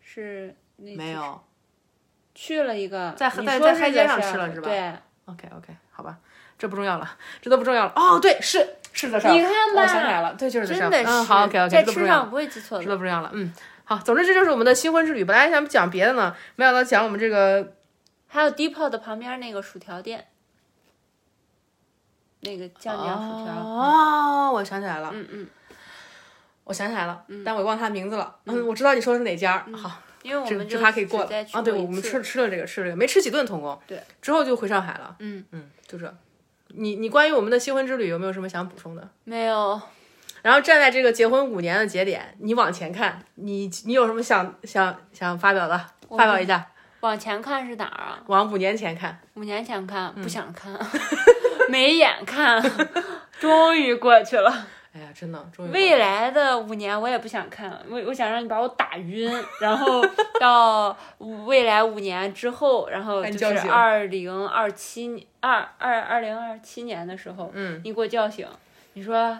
是那没有。去了一个，在在在海街上吃了是吧对，OK OK，好吧，这不重要了，这都不重要了。哦，对，是是的。你看吧我想起来了，对，就是真的是，嗯，好，OK OK，在吃上不会记错的。这都不重要了。嗯，好，总之这就是我们的新婚之旅。本来还想讲别的呢，没想到讲我们这个还有 Depot 的旁边那个薯条店，那个酱酱薯条，哦，我想起来了，嗯嗯，我想起来了，但我忘他名字了。嗯，我知道你说的是哪家。好，因为我这这们就趴可以过了啊。对，我们吃吃了这个，吃了这个，没吃几顿，童工。对，之后就回上海了。嗯嗯，就这。你你关于我们的新婚之旅有没有什么想补充的？没有，然后站在这个结婚五年的节点，你往前看，你你有什么想想想发表的？发表一下。往前看是哪儿啊？往五年前看，五年前看嗯不想看，[laughs] 没眼看，终于过去了。哎呀，真的，终于未来的五年我也不想看，我我想让你把我打晕，然后到未来五年之后，然后就是二零二七年二二二零二七年的时候，嗯，你给我叫醒，你说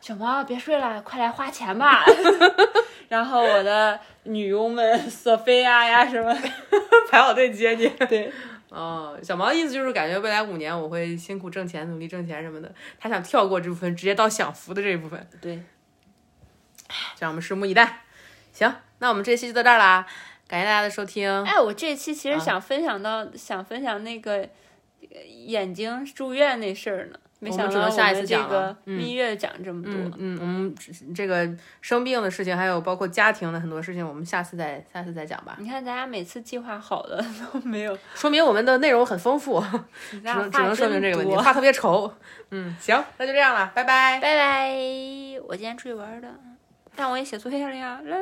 小毛别睡了，快来花钱吧。[laughs] [laughs] 然后我的女佣们索菲亚呀什么，[laughs] 排好队接你。对，哦，小毛的意思就是感觉未来五年我会辛苦挣钱，努力挣钱什么的。他想跳过这部分，直接到享福的这一部分。对，让我们拭目以待。行，那我们这期就到这儿啦，感谢大家的收听。哎，我这期其实啊想分享到，想分享那个呃眼睛住院那事儿呢，没我们想到只能下一次们这个讲了嗯蜜月讲这么多。嗯嗯，我们这个生病的事情，还有包括家庭的很多事情，我们下次再下次再讲吧。你看咱俩每次计划好的 [laughs] 都没有，说明我们的内容很丰富，[laughs] 只能只能话说明这个问题，话特别稠。嗯，行，那就这样了，拜拜。拜拜，我今天出去玩的，但我也写作业了呀。喽